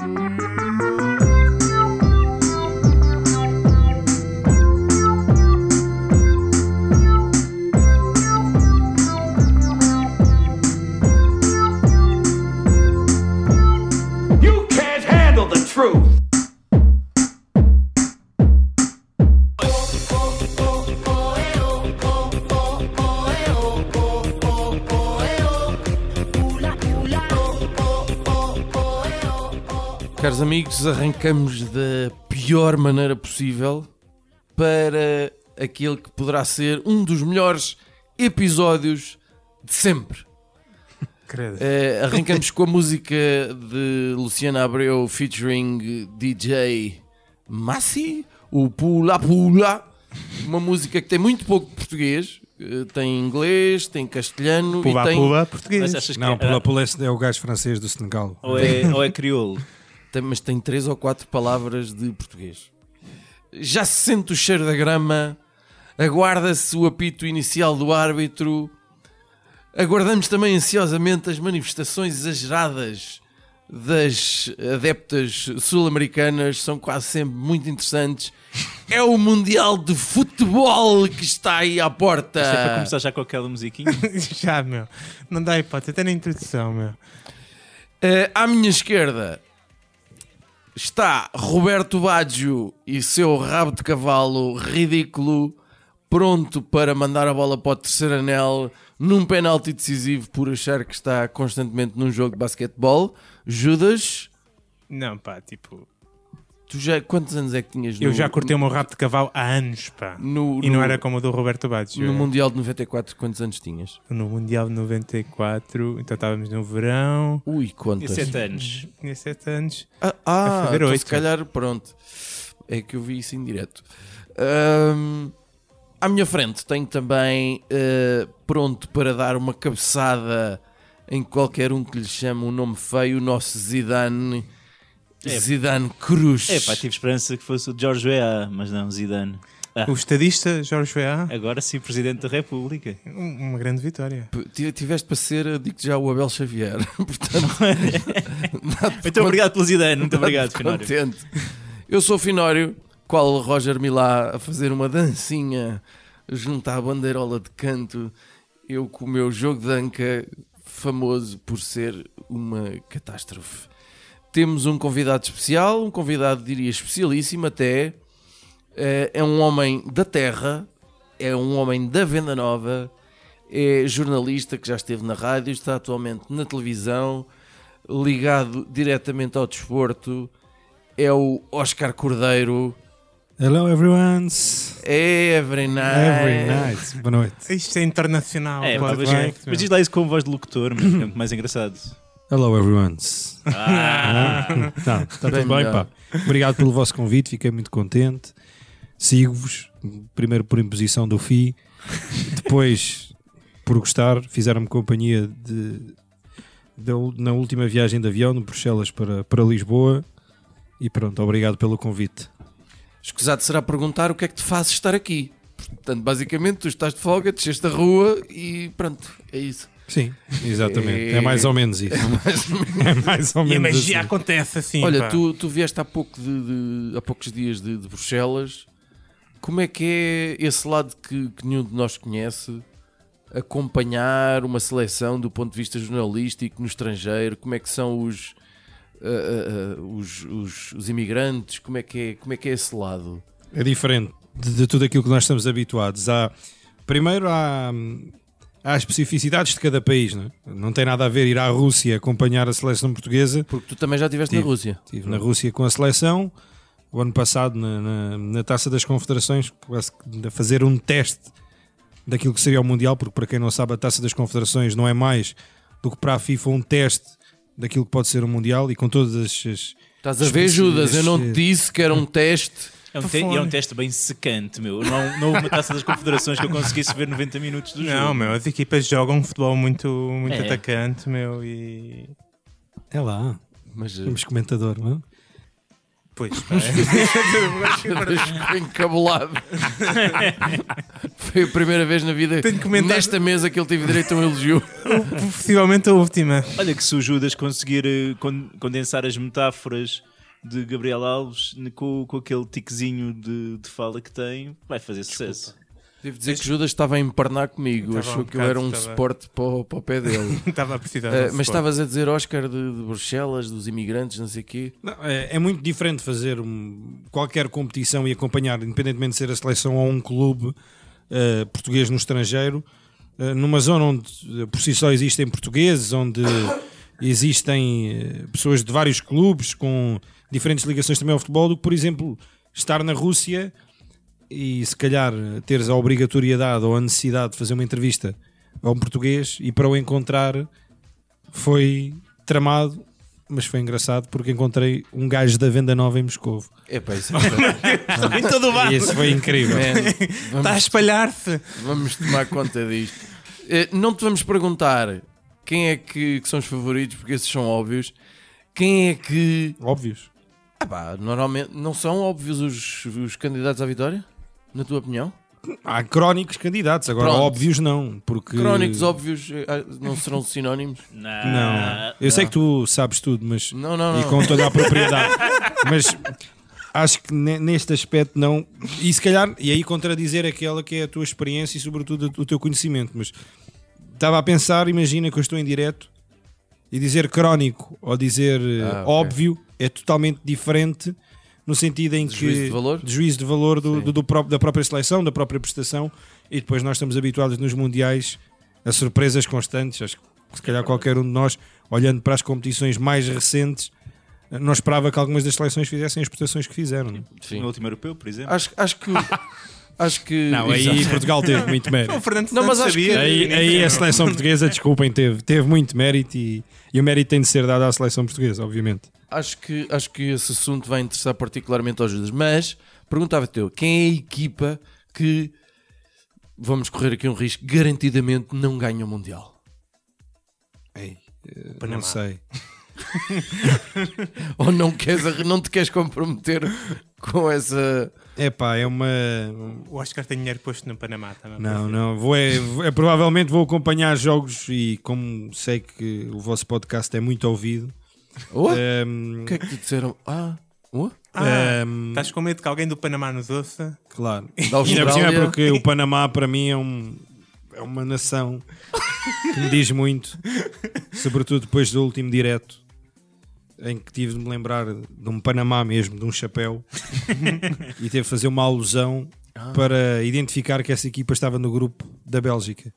Mm-hmm. Arrancamos da pior maneira possível para aquele que poderá ser um dos melhores episódios de sempre. Credo. Eh, arrancamos com a música de Luciana Abreu featuring DJ Massi, o Pula Pula, uma música que tem muito pouco português, eh, tem inglês, tem castelhano Pula e tem, pula português. Achas que Não, é, pela Puleste é o gajo francês do Senegal. ou, é, ou é crioulo? Tem- mas tem três ou quatro palavras de português. Já se sente o cheiro da grama, aguarda-se o apito inicial do árbitro, aguardamos também ansiosamente as manifestações exageradas das adeptas sul-americanas, são quase sempre muito interessantes. É o Mundial de Futebol que está aí à porta. Isto é para começar já com aquela musiquinha. Já, meu. Não dá hipótese, até na introdução, meu. Eh, à minha esquerda está Roberto Baggio e seu rabo de cavalo ridículo, pronto para mandar a bola para o terceiro anel num penalti decisivo por achar que está constantemente num jogo de basquetebol. Judas, Não, pá, tipo. Tu já quantos anos é que tinhas Eu no, já cortei o meu rabo de cavalo há anos, pá. no, E não no- era como o do Roberto Baggio. no Mundial de 94, quantos anos tinhas? No Mundial de 94, então estávamos no verão. Ui, Tinha quantas? 7 anos. Tinha 7 anos. Ah, ah fazer então se calhar, pronto. É que eu vi isso em direto. Ahm, à minha frente tenho também eh, pronto para dar uma cabeçada em qualquer um que lhe chame um nome feio, o nosso Zidane. É. Zidane Cruz. É pá, tive esperança que fosse o George Weah, mas não, Zidane. Ah. O estadista Jorge Weah, Agora sim, Presidente da República. um- uma grande vitória. P- tive- Tiveste para ser, digo já, o Abel Xavier. Portanto, dá-te Muito obrigado pelo Zidane, muito obrigado, Finório. contente. Eu sou o Finório, qual Roger Milá a fazer uma dancinha junto à bandeirola de canto. Eu com o meu jogo de anca, famoso por ser uma catástrofe. Temos um convidado especial, um convidado, diria, especialíssimo até. Eh, É um homem da terra, é um homem da Venda Nova, é jornalista que já esteve na rádio, está atualmente na televisão, ligado diretamente ao desporto. É o Oscar Cordeiro. Hello everyone. Every night. Every night. Boa noite. Isto é internacional. É, pode mas, diz lá isso com voz de locutor, é muito mais engraçado. Hello everyone. Ah, Não, está tudo bem, pá. Obrigado pelo vosso convite, fiquei muito contente. Sigo-vos, primeiro por imposição do FI, depois por gostar, fizeram-me companhia de, ul- na última viagem de avião de Bruxelas para, para Lisboa e pronto, obrigado pelo convite. Escusado será perguntar o que é que te faz estar aqui. Portanto, basicamente, tu estás de folga, desceste a rua e pronto, é isso. Sim, exatamente. É- É mais ou menos isso. É mais ou E a menos magia assim. acontece assim. Olha, pá. tu, tu vieste há, pouco de, de- há poucos dias de, de Bruxelas. Como é que é esse lado que, que nenhum de nós conhece? Acompanhar uma seleção do ponto de vista jornalístico no estrangeiro? Como é que são os, ah, ah, os, os, os imigrantes? Como é, que é, como é que é esse lado? É diferente de, de tudo aquilo que nós estamos habituados. Há, primeiro há, há as especificidades de cada país. Não, é? não tem nada a ver ir à Rússia acompanhar a seleção portuguesa. Porque tu também já estiveste na. Rússia. Estive na Rússia com a seleção. O ano passado, na, na, na Taça das Confederações, a fazer um teste daquilo que seria o Mundial, porque para quem não sabe, a Taça das Confederações não é mais do que para a FIFA um teste daquilo que pode ser o Mundial e com todas as. Estás a ver, Judas? Eu não te disse que era um teste. É, um te- e é um teste bem secante, meu. Não, não houve uma taça das confederações que eu conseguisse ver 90 minutos do jogo. Não, meu, as equipas jogam um futebol muito, muito É. atacante, meu, e É lá, Mas, eh, temos comentador, não é? Pois. Ficou encabulado. Foi a primeira vez na vida, comentar- nesta mesa, que ele teve direito a um elogio. possivelmente a última. Olha que se o Judas conseguir eh, con- condensar as metáforas de Gabriel Alves com, com aquele tiquezinho de, de fala que tem, vai fazer sucesso. Devo dizer que Judas estava a emparnar comigo. Estava Achou um que eu era um estava- suporte para o, para o pé dele. Estava a precisar. Uh, um mas estavas a dizer Oscar de, de Bruxelas, dos imigrantes, não sei o quê. Não, é, é muito diferente fazer um- qualquer competição e acompanhar, independentemente de ser a seleção ou um clube eh, português no estrangeiro, eh, numa zona onde por si só existem portugueses, onde existem pessoas de vários clubes com diferentes ligações também ao futebol, do que, por exemplo, estar na Rússia e se calhar teres a obrigatoriedade ou a necessidade de fazer uma entrevista a um português e para o encontrar foi tramado, mas foi engraçado porque encontrei um gajo da venda nova em Moscovo. Epá, isso é Em todo o bar. Esse foi incrível. Man, Está a espalhar-se. vamos tomar conta disto. Eh, Não te vamos perguntar quem é que, que são os favoritos, porque esses são óbvios. Quem é que. Óbvios. Ah, pá, normalmente não são óbvios os, os candidatos à vitória? Na tua opinião? Há crónicos candidatos, agora Pronto. óbvios não. Porque... Crónicos óbvios eh, ah, não serão sinónimos? Não. Eu sei que tu sabes tudo, mas. Não, não, E não. com toda a propriedade. mas acho que ne- neste aspecto não. E se calhar, e aí contradizer aquela que é a tua experiência e sobretudo o teu conhecimento. Mas estava a pensar, imagina que eu estou em direto e dizer crónico ou dizer eh, Ah, ok. óbvio é totalmente diferente no sentido em De que juízo de valor? de juízo de valor do, do- do da própria seleção, da própria prestação e depois nós estamos habituados nos mundiais a surpresas constantes. Acho que se calhar qualquer um de nós, olhando para as competições mais recentes, não esperava que algumas das seleções fizessem as prestações que fizeram. não? Sim. No último europeu, por exemplo. Acho, acho que. Acho que. Não, aí Exato. Portugal teve muito mérito. O Fernando Não, mas acho sabia. que- Aí, aí a seleção portuguesa, desculpem, teve, teve muito mérito e, e o mérito tem de ser dado à seleção portuguesa, obviamente. acho que, acho que esse assunto vai interessar particularmente aos Judas. Mas perguntava-te eu, quem é a equipa que vamos correr aqui um risco, garantidamente não ganha o Mundial? Ei, Panamá. não sei. Ou não, queres, não te queres comprometer com essa. Epá, é uma. O Oscar tem dinheiro posto no Panamá também. Não, não. Vou, é, é, provavelmente vou acompanhar jogos e como sei que o vosso podcast é muito ouvido. Oh, ehm, o que é que te disseram? Ah, oh, Ah, ehm, estás com medo que alguém do Panamá nos ouça? claro. da Ainda por cima Austrália. porque o Panamá para mim é, um, é uma nação que me diz muito, sobretudo depois do último direto em que tive de me lembrar de um Panamá mesmo, de um chapéu, e teve de fazer uma alusão para identificar que essa equipa estava no grupo da Bélgica.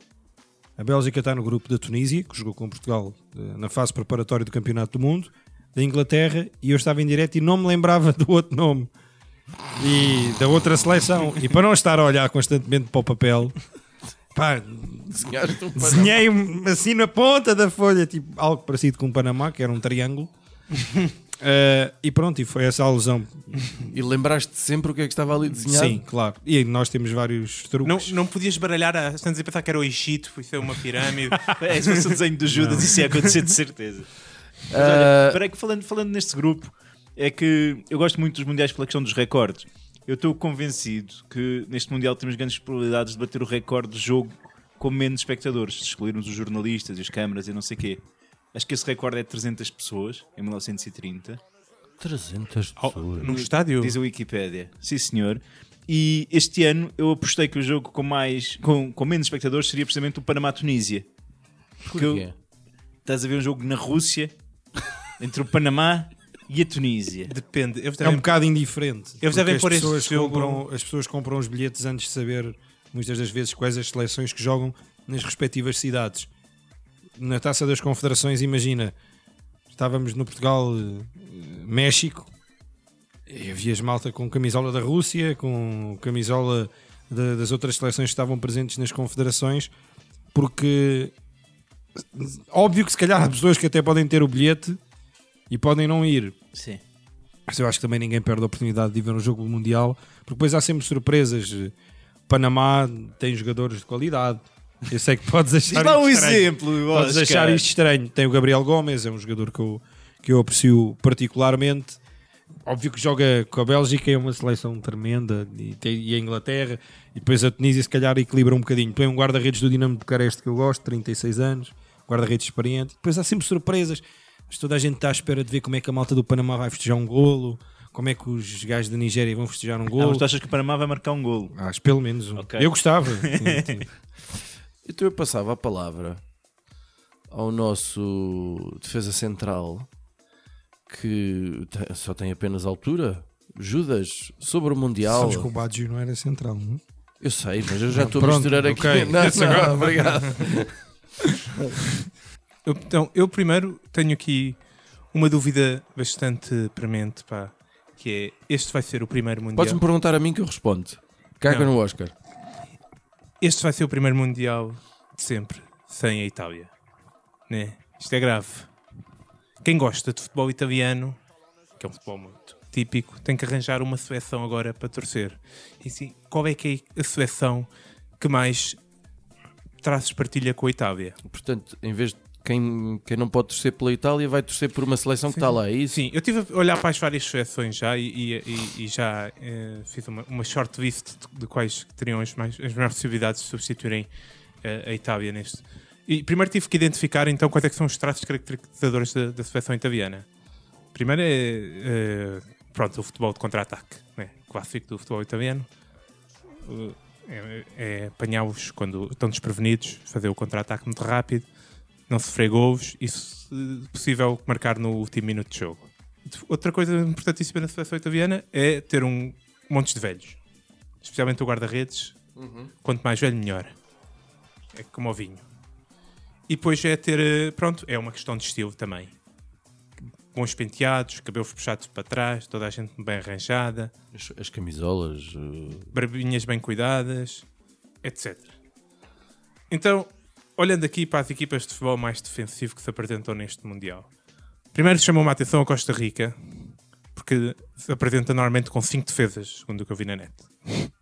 A Bélgica está no grupo da Tunísia, que jogou com Portugal eh, na fase preparatória do Campeonato do Mundo, da Inglaterra, e eu estava em direto e não me lembrava do outro nome e da outra seleção. E para não estar a olhar constantemente para o papel, pá, um desenhei assim na ponta da folha, tipo algo parecido com o Panamá, que era um triângulo. Eh, e pronto, e foi essa a alusão. E lembraste sempre o que é que estava ali desenhado? Sim, claro. E nós temos vários Não, truques. não podias baralhar a, estamos a pensar que era o Egito, foi ser uma pirâmide. É, se fosse o desenho do Judas, isso ia acontecer de certeza. Mas Ah, olha, aí que falando, falando neste grupo, é que eu gosto muito dos mundiais pela questão dos recordes. Eu estou convencido que neste mundial temos grandes probabilidades de bater o recorde de jogo com menos espectadores, se excluirmos os jornalistas e as câmaras e não sei o quê. Acho que esse recorde é de 300 pessoas em 1930. 300 Oh, pessoas. num estádio. Diz a Wikipédia. Sim, senhor. E este ano eu apostei que o jogo com, mais, com, com menos espectadores seria precisamente o Panamá-Tunísia. Porque eu- estás a ver um jogo na Rússia entre o Panamá e a Tunísia. Depende. Eles É um bocado indiferente. Eles porque devem as pôr pessoas jogo- compram As pessoas compram os bilhetes antes de saber, muitas das vezes, quais as seleções que jogam nas respectivas cidades. Na Taça das Confederações, imagina, estávamos no Portugal, eh, México, e havia malta com camisola da Rússia, com camisola da- das outras seleções que estavam presentes nas confederações, porque óbvio que se calhar há pessoas que até podem ter o bilhete e podem não ir, Sim. mas eu acho que também ninguém perde a oportunidade de ver um jogo mundial, porque depois há sempre surpresas. Panamá tem jogadores de qualidade. Eu sei que podes Diz achar lá um isto estranho. exemplo. Podes Oscar. achar isto estranho. Tem o Gabriel Gomes, é um jogador que eu, que eu aprecio particularmente. óbvio que joga com a Bélgica, é uma seleção tremenda, e, tem, e a Inglaterra, e depois a Tunísia se calhar equilibra um bocadinho. Depois um guarda-redes do Dinamo de Bucareste que eu gosto, 36 anos, guarda-redes experiente. Depois há sempre surpresas, mas toda a gente está à espera de ver como é que a malta do Panamá vai festejar um golo, como é que os gajos da Nigéria vão festejar um Ah, golo. mas tu achas que o Panamá vai marcar um golo? Acho pelo menos um. Ok. Eu gostava. Então eu passava a palavra ao nosso defesa central que só tem apenas altura. Judas, sobre o Mundial. Sabes que o Baggio não era central, não? Eu sei, mas eu já estou a misturar aqui. ok. Não, Esse agora- não, obrigado. Eu, então, eu primeiro tenho aqui uma dúvida bastante premente, pá, que é, este vai ser o primeiro Mundial. Podes-me perguntar a mim que eu respondo. Caga Não. no Oscar. Este vai ser o primeiro Mundial de sempre, sem a Itália. Né? Isto é grave. Quem gosta de futebol italiano, que é um futebol muito típico, tem que arranjar uma seleção agora para torcer. E sim, qual é que é a seleção que mais traços partilha com a Itália? Portanto, em vez de quem, quem não pode torcer pela Itália, vai torcer por uma seleção que está lá. É isso? Sim, eu estive a olhar para as várias seleções já e, e- e- já eh, fiz uma, uma short list de, de quais teriam as, mais, as maiores possibilidades de substituírem eh, a Itália neste. E primeiro tive que identificar então quais é que são os traços caracterizadores da, da seleção italiana. Primeiro é eh, pronto, o futebol de contra-ataque, né? clássico do futebol italiano. É, é apanhá-los quando estão desprevenidos, fazer o contra-ataque muito rápido, não sofrer gols e, se possível, marcar no último minuto de jogo. Outra coisa importantíssima na seleção italiana é ter um montes de velhos, especialmente o guarda-redes. Quanto mais velho, melhor. É como o vinho. E depois é ter, eh, pronto, é uma questão de estilo também. Bons penteados, cabelos puxados para trás, toda a gente bem arranjada, As, as camisolas. uh, barbinhas bem cuidadas, etc. Então, olhando aqui para as equipas de futebol mais defensivo que se apresentam neste Mundial. Primeiro chamou-me a atenção a Costa Rica, porque se apresenta normalmente com 5 defesas, segundo o que eu vi na net.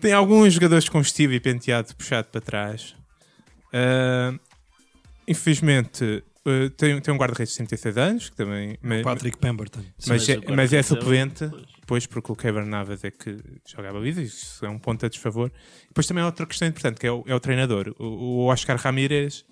Tem alguns jogadores com estilo e penteado puxado para trás. Ah, infelizmente, ah, tem, tem um guarda-redes de 36 anos, que também... mas- Patrick Pemberton. mas, é, o mas é é- suplente, pois. depois porque o Kevin Navas é que joga a baliza, isso é um ponto a desfavor. Depois também há outra questão importante, que é o, é o treinador. O, o Oscar Ramírez,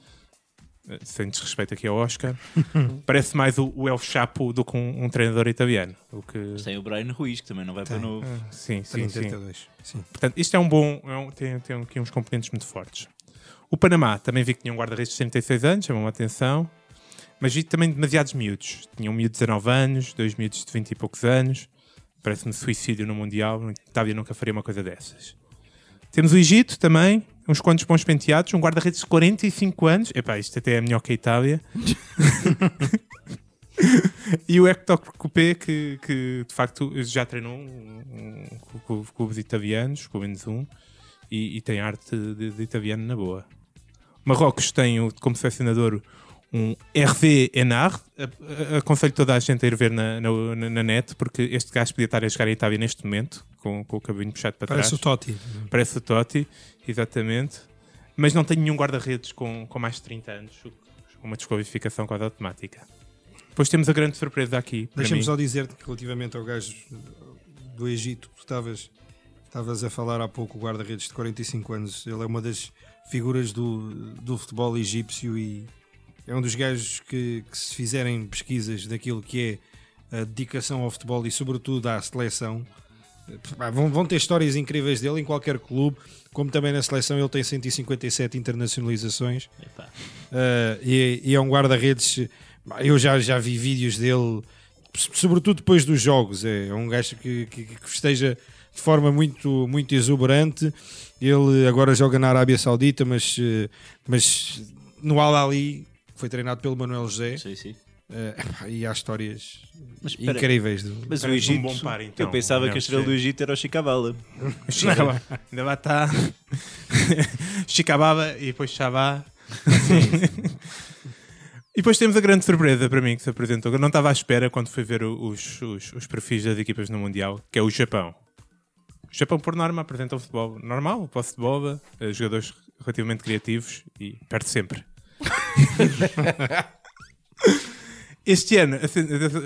eh, sem desrespeito aqui ao Oscar, parece mais o, o El Chapo do que um, um treinador italiano. O que... Mas tem o Brian Ruiz, que também não vai para Tem. novo. Ah, Sim, sim, sim. 32. Sim. Portanto, isto é um bom. é um- tem, tem aqui uns componentes muito fortes. O Panamá também vi que tinha um guarda-redes de 36 anos, chamou-me a atenção. Mas vi também demasiados miúdos. Tinha um miúdo de 19 anos, dois miúdos de 20 e poucos anos. Parece-me suicídio no Mundial. Itália nunca faria uma coisa dessas. Temos o Egito também, uns quantos bons penteados, um guarda-redes de 45 anos. Epá, isto até é melhor que a Itália. e o Hector Coupé, que, que de facto já treinou um, um, com- com clubes italianos, pelo menos um, e, e tem arte de, de italiano na boa. Marrocos tem como selecionador um Hervé Enard. Aconselho toda a gente a ir ver na, na, na- net, porque este gajo podia estar a jogar em Itália neste momento, com, com o cabinho puxado para Parece o trás. Totti. Parece o Totti, exatamente. Mas não tem nenhum guarda-redes com, com mais de 30 anos, o que- uma desqualificação quase automática. Depois temos a grande surpresa aqui. Deixa-me só dizer-te que relativamente ao gajo do Egito, tu estavas, estavas a falar há pouco, o guarda-redes de 45 anos, ele é uma das figuras do, do futebol egípcio e é um dos gajos que, que se fizerem pesquisas daquilo que é a dedicação ao futebol e sobretudo à seleção, pá, vão, vão ter histórias incríveis dele em qualquer clube, como também na seleção ele tem 157 internacionalizações. Uh, e, e é um guarda-redes. Eu já, já vi vídeos dele, sobretudo depois dos jogos. É um gajo que, que, que festeja de forma muito, muito exuberante. Ele agora joga na Arábia Saudita, mas, uh, mas no Al-Ali foi treinado pelo Manuel José. Sim, sim. Uh, e há histórias Mas incríveis. do- Mas o Parece um Egito. bom par, então, eu pensava que a estrela do Egito era o Chicabala. Chicababa. Ainda lá está. Chicababa e depois Chabá. e depois temos a grande surpresa para mim que se apresentou. Eu não estava à espera quando fui ver os, os, os perfis das equipas no Mundial, que é o Japão. O Japão, por norma, apresenta um futebol normal, posse de bola, eh, jogadores relativamente criativos e perde sempre. Este ano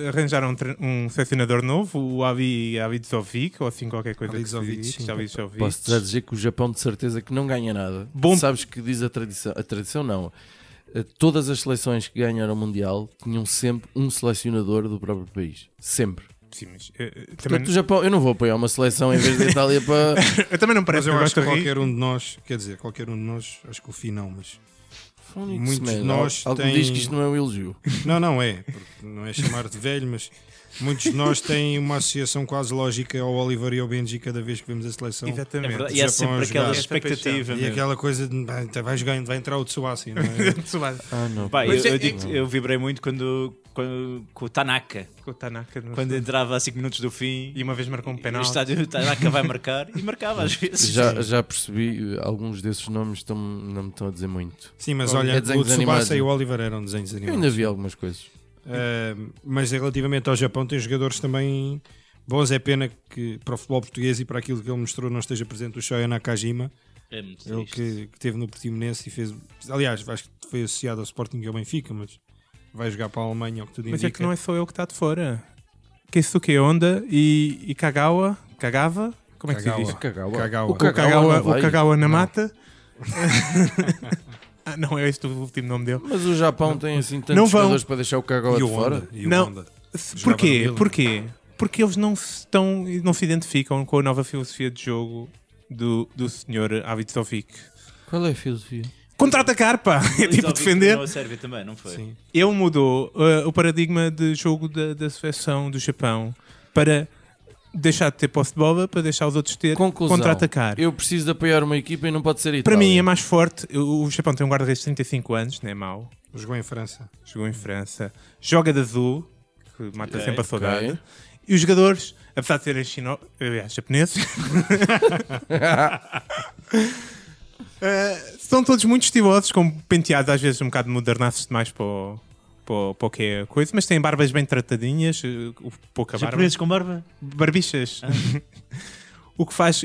arranjaram um, um selecionador novo, o Avi Avidzovic, ou assim qualquer coisa que se Avidzovic, diz. sim. Avidzovic. Posso já dizer que o Japão de certeza que não ganha nada. Bom- Sabes que diz a tradição, a tradição não. Eh, Todas as seleções que ganharam o Mundial tinham sempre um selecionador do próprio país. Sempre. Sim, mas, eh, eh, também, Portanto, o Japão, eu não vou apoiar uma seleção em vez da Itália para. eu também não Mas parece que eu eu acho que qualquer um de nós, quer dizer, qualquer um de nós, acho que o FI não, mas. Muitos Muitos de nós Algo têm- diz que isto não é um elogio. Não, não é, porque não é chamar-te velho, mas muitos de nós têm uma associação quase lógica ao Oliver e ao Benji cada vez que vemos a seleção. É Exatamente. verdade. E há sempre aquela jogar. expectativa. E meu. aquela coisa de "Ah, então vai jogando, vai entrar o Tsubasa, não é? Tsubasa. Ah, não. Pá, eu, é- eu digo- eu vibrei muito quando, quando com o Tanaka, Com o Tanaka quando entrava a 5 minutos do fim. E uma vez marcou um o penal. estádio o Tanaka vai marcar e marcava às vezes. Já, já percebi, alguns desses nomes estão, não me estão a dizer muito. Sim, mas É olha, desenhos o Tsubasa animados. e o Oliver eram desenhos Eu animados. ainda vi algumas coisas. Uh, mas relativamente ao Japão, tem jogadores também bons. É pena que para o futebol português e para aquilo que ele mostrou não esteja presente o Shoya Nakajima, É muito ele que, que teve no Portimonense e fez. Aliás, acho que foi associado ao Sporting e ao Benfica, mas vai jogar para a Alemanha, o que tudo Mas indica. é que não é só eu que está de fora. Keisuke Honda e, e Kagawa. Kagawa? Como é que Kagawa. se diz? Kagawa. Kagawa. O Kagawa Kagawa, não vai. o Kagawa na mata. ah, não é este o último nome dele. Mas o Japão tem assim tantos Não vão. jogadores para deixar o Kagawa de fora. E o Não. Honda. Porquê? Porquê? Porque eles não se, estão, não se identificam com a nova filosofia de jogo do, do senhor Avitsovic. Qual é a filosofia? Contra-atacar, pá! É tipo defender. A Sérvia também, não foi? Sim. Ele mudou uh, o paradigma de jogo da, da seleção do Japão para deixar de ter posse de bola, para deixar os outros ter contra-atacar. Eu preciso de apoiar uma equipa e não pode ser a Para Itália. mim é mais forte. O Japão tem um guarda-redes de 35 anos, não é mau. Jogou em França. Jogou em França. Joga de azul, que mata Ok, sempre a saudade. ok. E os jogadores, apesar de serem chino... aliás, japoneses, eh, são todos muito estilosos, com penteados às vezes um bocado modernaços demais para o, para, o- para o que é coisa, mas têm barbas bem tratadinhas, eh, pouca barba. Japoneses com barba? Barbichas. o que faz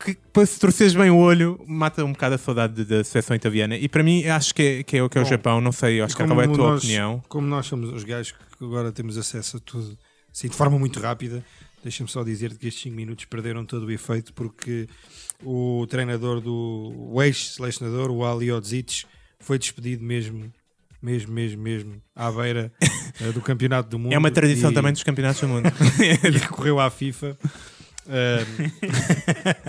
que para se torceres bem o olho mata um bocado a saudade da seleção italiana. E para mim acho que é, que é, o que é o Bom, Japão, não sei, acho que qual é a tua nós- opinião. Como nós somos os gajos que agora temos acesso a tudo assim, de forma muito rápida, deixa-me só dizer que estes 5 minutos perderam todo o efeito porque o treinador do o ex-selecionador, o Ali Odzic, foi despedido mesmo, mesmo, mesmo, mesmo, à beira eh, do Campeonato do Mundo. É uma tradição e- também dos campeonatos do mundo. e recorreu à FIFA. Ahm,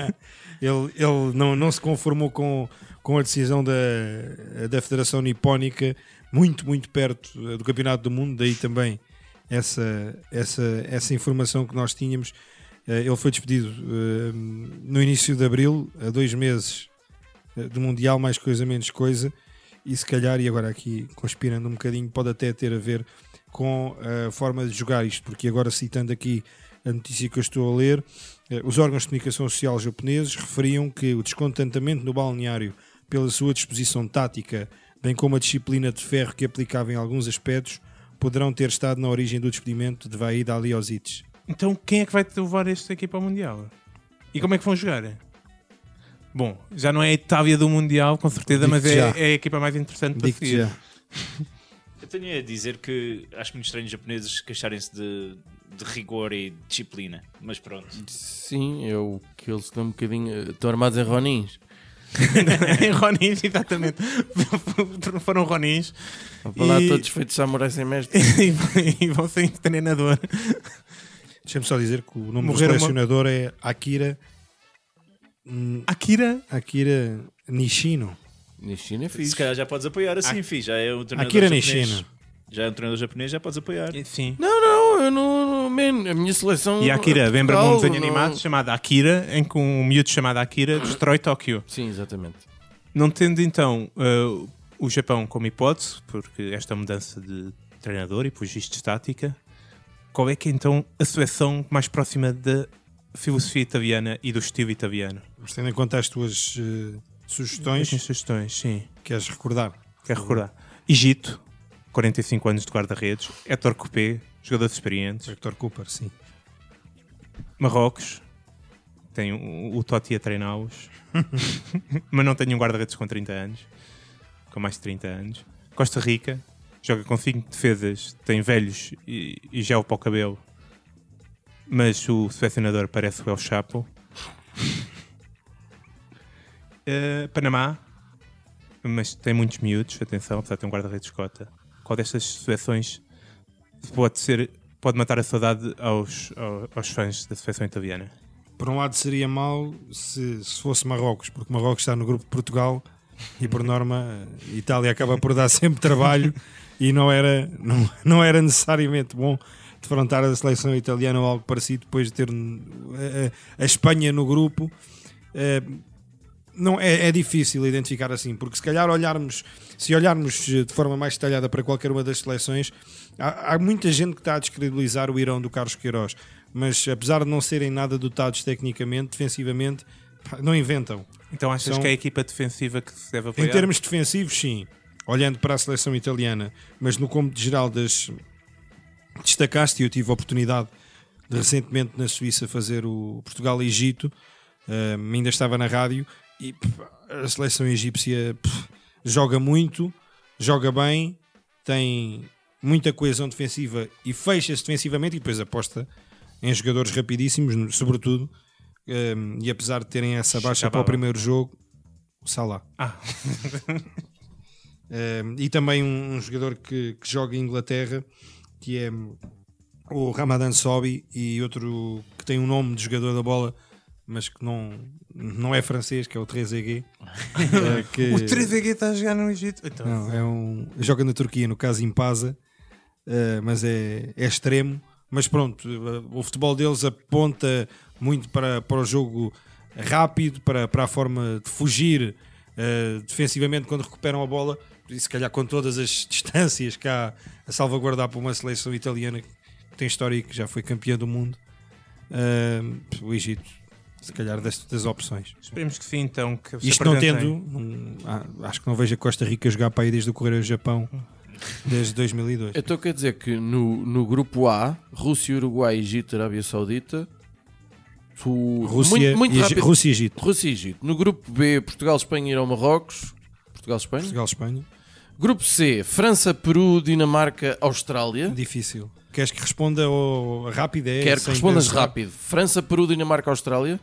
ele ele não, não se conformou com, com a decisão da, da Federação Nipónica, muito, muito perto eh, do Campeonato do Mundo, daí também essa, essa, essa informação que nós tínhamos. Ele foi despedido no início de abril, a dois meses do Mundial, mais coisa, menos coisa, e se calhar, e agora aqui conspirando um bocadinho, pode até ter a ver com a forma de jogar isto, porque agora citando aqui a notícia que eu estou a ler, eh, os órgãos de comunicação social japoneses referiam que o descontentamento no balneário pela sua disposição tática, bem como a disciplina de ferro que aplicava em alguns aspectos, poderão ter estado na origem do despedimento de Vaida Aliosic. então quem é que vai levar esta equipa ao Mundial? E como é que vão jogar? Bom, já não é a Itália do Mundial, com certeza, mas é, é a equipa mais interessante para seguir. Eu tenho a dizer que acho muito estranho os japoneses queixarem-se de, de rigor e disciplina, mas pronto. Sim, é o que eles estão um bocadinho. Estão armados em Ronins. em Ronins, exatamente. Foram Ronins Para lá E- todos feitos samurai sem mestre. e, vão sem treinador. Deixa-me só dizer que o nome Morreram do selecionador é Akira Akira Akira Nishino. Na China é Se fixe. calhar já podes apoiar assim, fi, já é um treinador Akira japonês. Nishino. Já é um treinador japonês, já podes apoiar. Sim. Não, não, eu não. man, a minha seleção. E Akira, é lembra-me um desenho não- animado chamado Akira, em que um miúdo chamado Akira destrói Tóquio. Sim, exatamente. Não tendo então uh, o Japão como hipótese, porque esta mudança de treinador e por estática, qual é que é então a seleção mais próxima da filosofia italiana e do estilo italiano? Mas tendo em conta as tuas As sugestões, minhas sugestões, sim. queres recordar? Quero recordar. Egito, 45 anos de guarda-redes. Héctor Copé, jogadores experientes. Hector Cooper, sim. Marrocos, tem o, o Totti a treiná-los. Mas não tem um guarda-redes com 30 anos. Com mais de 30 anos. Costa Rica, joga com 5 defesas, tem velhos e, e gel para o cabelo, mas o selecionador parece o El Chapo. Eh, Panamá, mas tem muitos miúdos, atenção, apesar de ter um guarda-redes cota. Qual destas seleções pode ser pode matar a saudade aos, aos, aos fãs da seleção italiana? Por um lado seria mau se, se fosse Marrocos, porque Marrocos está no grupo de Portugal e por norma Itália acaba por dar sempre trabalho e não era, não, não era necessariamente bom defrontar a seleção italiana ou algo parecido depois de ter a, a Espanha no grupo. Eh, não é, é, difícil identificar assim, porque se calhar olharmos, se olharmos de forma mais detalhada para qualquer uma das seleções, há, há muita gente que está a descredibilizar o Irão do Carlos Queiroz, mas apesar de não serem nada dotados tecnicamente, defensivamente, não inventam. Então achas São- que é a equipa defensiva que se deve apoiar? Em termos defensivos, sim, olhando para a seleção italiana, mas no cômputo geral das destacaste, e eu tive a oportunidade de recentemente na Suíça fazer o Portugal-Egito, ainda estava na rádio, e pff, a seleção egípcia pff, joga muito, joga bem, tem muita coesão defensiva e fecha-se defensivamente e depois aposta em jogadores rapidíssimos, sobretudo. Ahm, e apesar de terem essa baixa para o primeiro jogo, o Salah. Ah. Um, e também um, um jogador que, que joga em Inglaterra, que é o Ramadan Sobi, e outro que tem um nome de jogador da bola, mas que não, não é francês, que é o 3EG. eh, que- O 3EG está a jogar no Egito. Então, não, é um, joga na Turquia, no caso em Pasa, eh, mas é, é extremo. Mas pronto, eh, o futebol deles aponta muito para, para o jogo rápido, para, para a forma de fugir eh, defensivamente quando recuperam a bola. E se calhar com todas as distâncias que há a salvaguardar para uma seleção italiana que tem história e que já foi campeã do mundo. eh, o Egito, se calhar das, das opções. Esperemos que sim, então. Que Isto não tendo, não- ah, acho que não vejo a Costa Rica jogar para aí desde o Correio do Japão, desde 2002. Então quer dizer que no, no grupo A, Rússia, Uruguai, Egito, Arábia Saudita, tu- Rússia, muito, muito e, rápido. Rússia e Egito. Rússia e Egito. No grupo B, Portugal, Espanha irão Marrocos. Portugal, Espanha. Portugal, Espanha. Grupo C, França, Peru, Dinamarca, Austrália. Difícil. Queres que responda ao rápido? É, Quero que respondas pensar? rápido. França, Peru, Dinamarca, Austrália.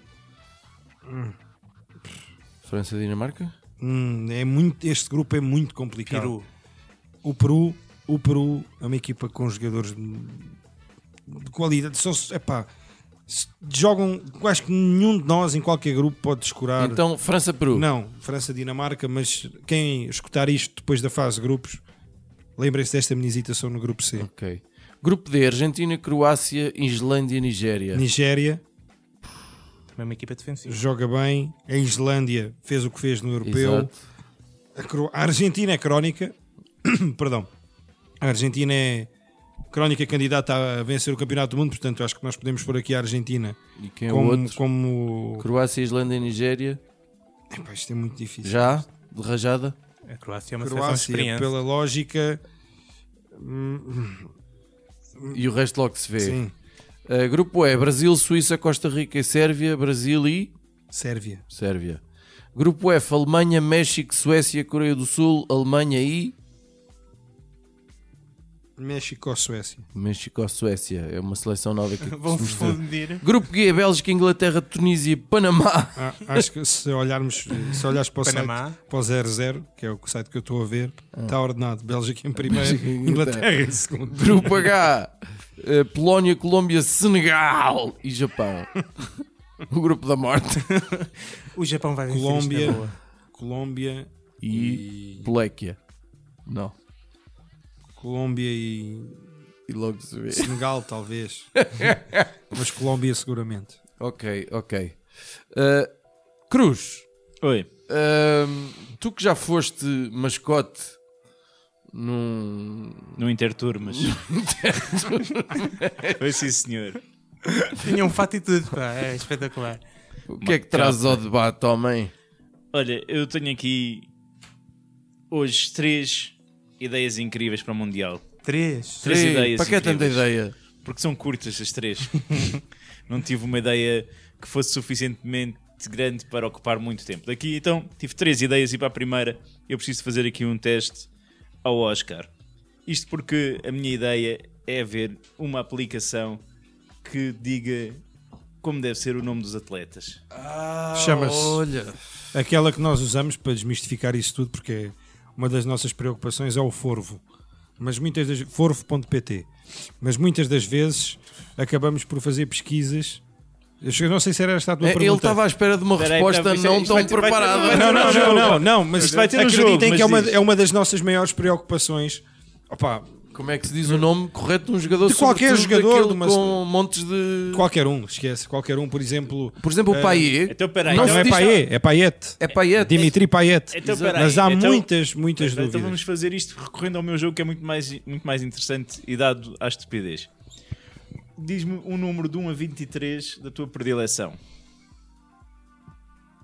França, Dinamarca. Hum, é muito, este grupo é muito complicado. Peru. O Peru, o Peru é uma equipa com jogadores de de qualidade. Só, epá, jogam, acho que nenhum de nós em qualquer grupo pode descurar. Então, França, Peru. Não, França, Dinamarca, mas quem escutar isto depois da fase de grupos, lembrem-se desta minha hesitação no grupo C. Ok. Grupo D, Argentina, Croácia, Islândia, Nigéria. Nigéria Também é uma equipa defensiva. joga bem, a Islândia fez o que fez no europeu. Exato. A, Cro- a Argentina é crónica, perdão, a Argentina é crónica candidata a vencer o Campeonato do Mundo, portanto acho que nós podemos pôr aqui a Argentina E quem é o como, outro? como... Croácia, Islândia, Nigéria. Epá, isto é muito difícil. Já? De rajada? A Croácia é uma Croácia, pela lógica, E o resto logo se vê. sim, Uh, grupo E, Brasil, Suíça, Costa Rica e Sérvia. Brasil e Sérvia, Sérvia. Grupo F, Alemanha, México, Suécia, Coreia do Sul, Alemanha e México ou Suécia. México ou Suécia. É uma seleção nova que Vão fundir. Grupo G, Bélgica, Inglaterra, Tunísia e Panamá. Ah, acho que se olharmos, se olhares para o Panamá. site, para o 00, que é o site que eu estou a ver, está ordenado Bélgica em primeiro, Bélgica Inglaterra. Inglaterra em segundo. Grupo H, eh, Polónia, Colômbia, Senegal e Japão. O grupo da morte. O Japão vai vencer Colômbia. Colômbia E e. Não. Colômbia e E logo se vê. Senegal talvez, mas Colômbia seguramente. Ok, ok. Uh, Cruz, Oi. um, tu que já foste mascote num. No Intertour, mas. Foi sim, senhor. Tinha um fato e tudo, pá. É espetacular. O que é que trazes ao debate, homem? Olha, eu tenho aqui hoje três ideias incríveis para o Mundial. Três. Três Ei, ideias Para que é tanta ideia? Porque são curtas as três. Não tive uma ideia que fosse suficientemente grande para ocupar muito tempo. Daqui então tive três ideias e para a primeira eu preciso fazer aqui um teste ao Oscar. Isto porque a minha ideia é haver uma aplicação que diga como deve ser o nome dos atletas. Chama-se Olha, aquela que nós usamos para desmistificar isso tudo, porque é uma das nossas preocupações é o Forvo. Mas muitas das Forvo.pt. Mas muitas das vezes acabamos por fazer pesquisas. Eu não sei se era esta a tua é, ele pergunta. estava à espera de uma Espera aí, resposta não isto tão preparada. Não, não, não, não, não, mas Isto vai ter acreditem jogo, que mas é uma, é uma das nossas maiores preocupações. Opa, Como é que se diz o nome correto de um jogador? De qualquer jogador, daquele de uma- com montes de. qualquer um, esquece, qualquer um, por exemplo, Por exemplo, o Eh, Payet. Então, peraí. não, então, é Payet, é Payet. É Payet. Dimitri Payet. Então, peraí, Mas há então- muitas, muitas Então dúvidas. vamos fazer isto recorrendo ao meu jogo que é muito mais, muito mais interessante e dado à estupidez. Diz-me um número de 1 a 23 da tua predileção.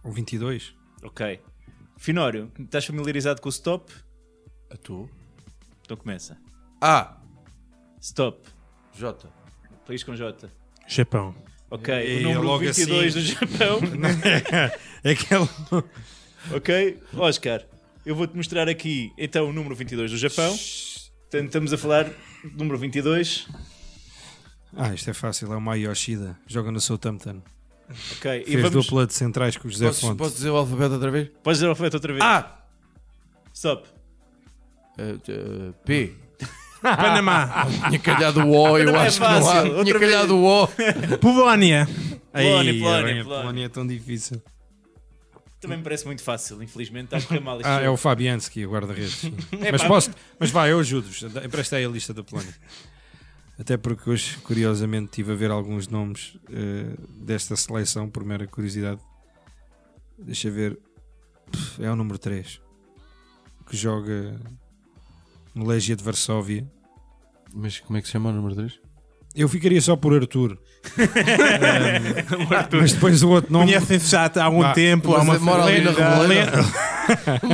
O 22. Ok. Finório, estás familiarizado com o stop? A tu? Então começa. A. Stop. J. País com J. Japão. Ok. E o número logo 22 assim. do Japão. É aquele. ok. Oscar, eu vou-te mostrar aqui então o número 22 do Japão. Portanto, estamos a falar do número 22. Ah, isto é fácil, é o Mai Yoshida. Joga no Southampton. Ok. E Fez vamos... dupla de centrais com o José Posso, Fonte. posso dizer o alfabeto outra vez? Podes dizer o alfabeto outra vez? A. Stop. Eh, eh, P. Panamá. Tinha calhado o O, eu Também é acho que não há. fácil. Tinha Outra calhado o O. Polónia. Polónia, Polónia, a Polónia. Polónia é tão difícil. Também me parece muito fácil, infelizmente. Está a correr mal isto. Ah, é o Fabianski, o guarda-redes. sim. mas pá. posso, mas vai, eu ajudo-vos. Empresta aí a lista da Polónia. Até porque hoje, curiosamente, estive a ver alguns nomes eh, desta seleção, por mera curiosidade. Deixa ver. Pff, É o número 3 que joga no Legia de Varsóvia. Mas como é que se chama o número 3? Eu ficaria só por Arthur. Eh, mas depois o outro nome. Conhecem-se já há algum Ah, tempo. Há uma é- mora ali na. Reboleira.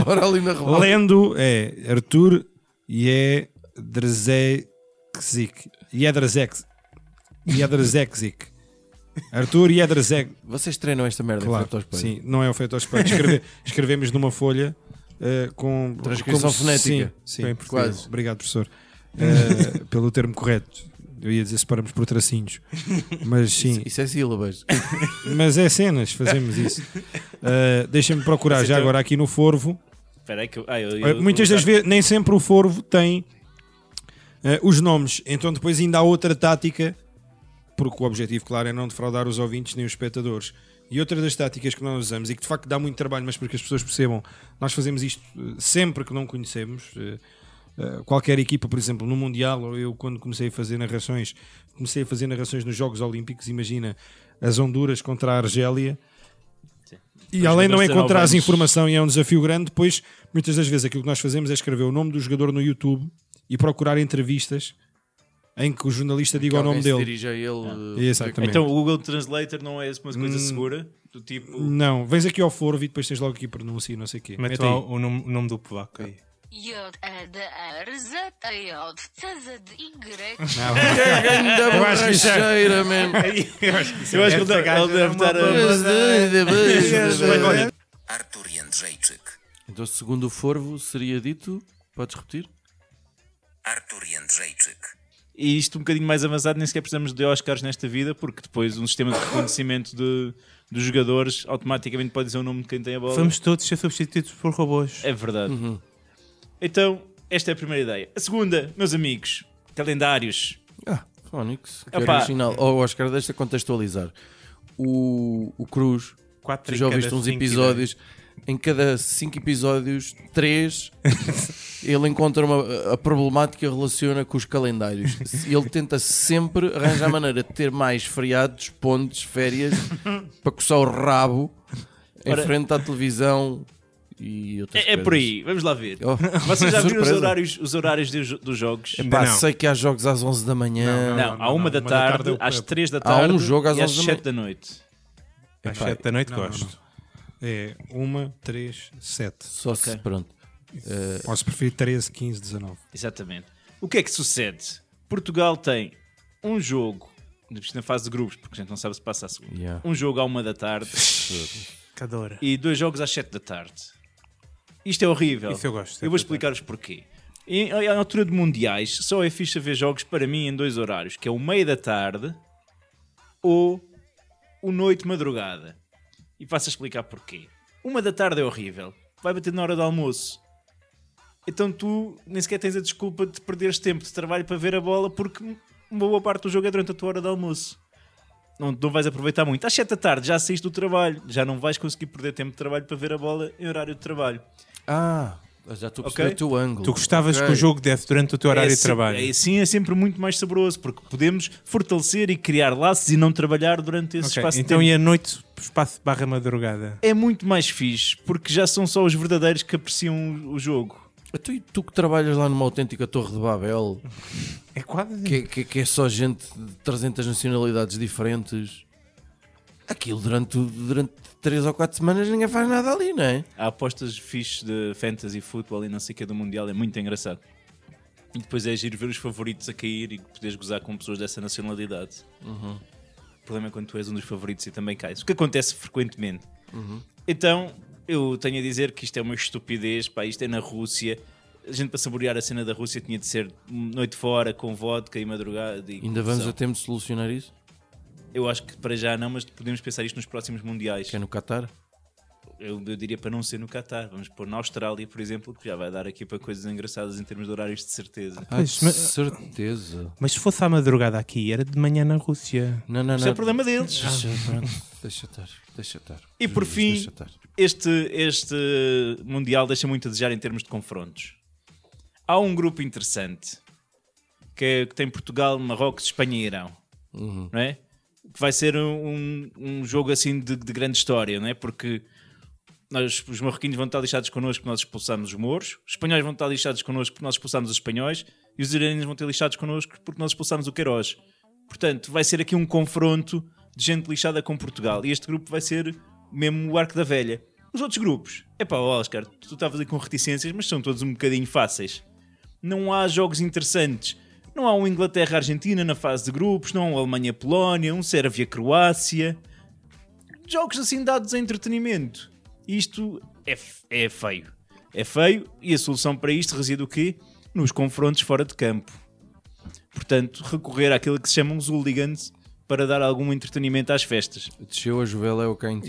Mora ali na Reboleira. Lendo é Arthur e é Drzezik. Jedrzek. Jedrzekzik. Arthur Jedrzek. Vocês treinam esta merda Claro, feito aos pés. sim, não é o feito aos espelho. Escreve- escrevemos numa folha eh, com Transcrição como fonética. Sim, sim. português. Quase. Obrigado, professor. Eh, pelo termo correto. Eu ia dizer separamos por tracinhos. Mas sim, Isso é sílabas. mas é cenas, fazemos isso. Eh, Deixa-me procurar já então- agora aqui no Forvo. Espera que eu... Ah, eu, eu- Muitas das vezes, nem sempre o Forvo tem eh, os nomes, então depois ainda há outra tática, porque o objetivo, claro, é não defraudar os ouvintes nem os espectadores. E outra das táticas que nós usamos e que de facto dá muito trabalho, mas para que as pessoas percebam, nós fazemos isto eh, sempre que não conhecemos. eh, eh, qualquer equipa, por exemplo, no Mundial, ou eu quando comecei a fazer narrações, comecei a fazer narrações nos Jogos Olímpicos, imagina as Honduras contra a Argélia. E além de não jogadores de encontrar 19 anos. informação e é um desafio grande, depois muitas das vezes aquilo que nós fazemos é escrever o nome do jogador no YouTube e procurar entrevistas em que o jornalista diga o nome dele. dirige a ele. Exatamente. Então o Google Translator não é uma coisa Hum. segura? Do tipo... Não, vens aqui ao foro e depois tens logo aqui pronúncia e não sei o quê. Mete Mete lá o nome, o nome do polaco aí. Eu acho que isso é- man. Eu acho que ele deve, estar a... Artur Jędrzejczyk. Então, segundo o Forvo, seria dito. Podes repetir? Artur Jędrzejczyk. E isto um bocadinho mais avançado, nem sequer precisamos de Oscars nesta vida, porque depois um sistema de reconhecimento de, dos jogadores automaticamente pode dizer o nome de quem tem a bola. Vamos todos ser substituídos por robôs. É verdade. Então, esta é a primeira ideia. A segunda, meus amigos, calendários. Ah, Fónix. Que Epá. original. Oh, Oscar, deixa contextualizar. O, o Cruz, Quatro tu já ouviste uns episódios. Em cada cinco episódios, três, ele encontra uma, a problemática relaciona com os calendários. Ele tenta sempre arranjar maneira de ter mais feriados, pontes, férias, para coçar o rabo em Ora- frente à televisão e outras É, é por aí, vamos lá ver. Oh, Vocês já viram os horários, os horários dos, dos jogos? Ainda não. sei que há jogos às 11 da manhã. Não, não, uma não. da Uma da tarde, tarde eu às perco. três da Há tarde um jogo às e às 11 da da noite. Às Epá, 7 da noite não, não, gosto. É uma, três, sete. Só se Ok. pronto. Ou se preferir 13, 15, 19. Exatamente. O que é que sucede? Portugal tem um jogo, na fase de grupos, porque a gente não sabe se passa a segunda. Yeah. Um jogo à uma da tarde Cadora. e dois jogos às sete da tarde. Isto é horrível. Isso eu gosto. Eu vou explicar-vos porquê. E à altura de mundiais, só é fixe ver jogos para mim em dois horários, que é o meio da tarde ou o noite-madrugada. E passo a explicar porquê. Uma da tarde é horrível. Vai bater na hora do almoço. Então tu nem sequer tens a desculpa de perderes tempo de trabalho para ver a bola porque uma boa parte do jogo é durante a tua hora de almoço. Não, não vais aproveitar muito. Às 7 da tarde já saíste do trabalho. Já não vais conseguir perder tempo de trabalho para ver a bola em horário de trabalho. Ah, já estou a perceber Ok. o teu ângulo. Tu gostavas Ok. que o jogo desse durante o teu horário é, de trabalho. É, sim, é sempre muito mais saboroso porque podemos fortalecer e criar laços e não trabalhar durante esse Ok, espaço Então de e a noite, espaço barra madrugada? É muito mais fixe porque já são só os verdadeiros que apreciam o- jogo. Tu, tu que trabalhas lá numa autêntica Torre de Babel, É quase. que, que- que é só gente de 300 nacionalidades diferentes, aquilo durante, durante 3 ou 4 semanas ninguém faz nada ali, não é? Há apostas fixes de fantasy, futebol e não sei o que do Mundial, é muito engraçado. E depois é giro ver os favoritos a cair e poderes gozar com pessoas dessa nacionalidade. O problema é quando tu és um dos favoritos e também cais. O que acontece frequentemente. Então, eu tenho a dizer que isto é uma estupidez, pá, isto é na Rússia. A gente para saborear a cena da Rússia tinha de ser noite fora, com vodka e madrugada. E Ainda vamos a tempo de solucionar isso? Eu acho que para já não, mas podemos pensar isto nos próximos mundiais. Que é no Qatar? Eu, eu diria para não ser no Qatar. Vamos pôr na Austrália, por exemplo, que já vai dar aqui para coisas engraçadas em termos de horários de certeza. Ah, de mas- certeza. Mas se fosse à madrugada aqui, era de manhã na Rússia. Não, não, Isso não. é problema deles. Deixa, estar, deixa estar. E por fim-. Este, este Mundial deixa muito a desejar em termos de confrontos. Há um grupo interessante que, é- que tem Portugal, Marrocos, Espanha e Irão. Uhum. Não é? Vai ser um, um jogo assim de, de grande história, não é? Porque nós, os marroquinos vão estar lixados connosco porque nós expulsamos os mouros, os espanhóis vão estar lixados connosco porque nós expulsamos os espanhóis e os iranianos vão ter lixados connosco porque nós expulsamos o Queiroz. Portanto, vai ser aqui um confronto de gente lixada com Portugal e este grupo vai ser mesmo o arco da velha. Os outros grupos, é pá, Oscar, tu estavas aí com reticências, mas são todos um bocadinho fáceis. Não há jogos interessantes. Não há um Inglaterra-Argentina na fase de grupos, não há um Alemanha-Polónia, um Sérvia-Croácia. Jogos assim dados a entretenimento. Isto é, é feio. É feio e a solução para isto reside o quê? Nos confrontos fora de campo. Portanto, recorrer àquilo que se chamam os hooligans para dar algum entretenimento às festas. Desceu a Juvel é o quem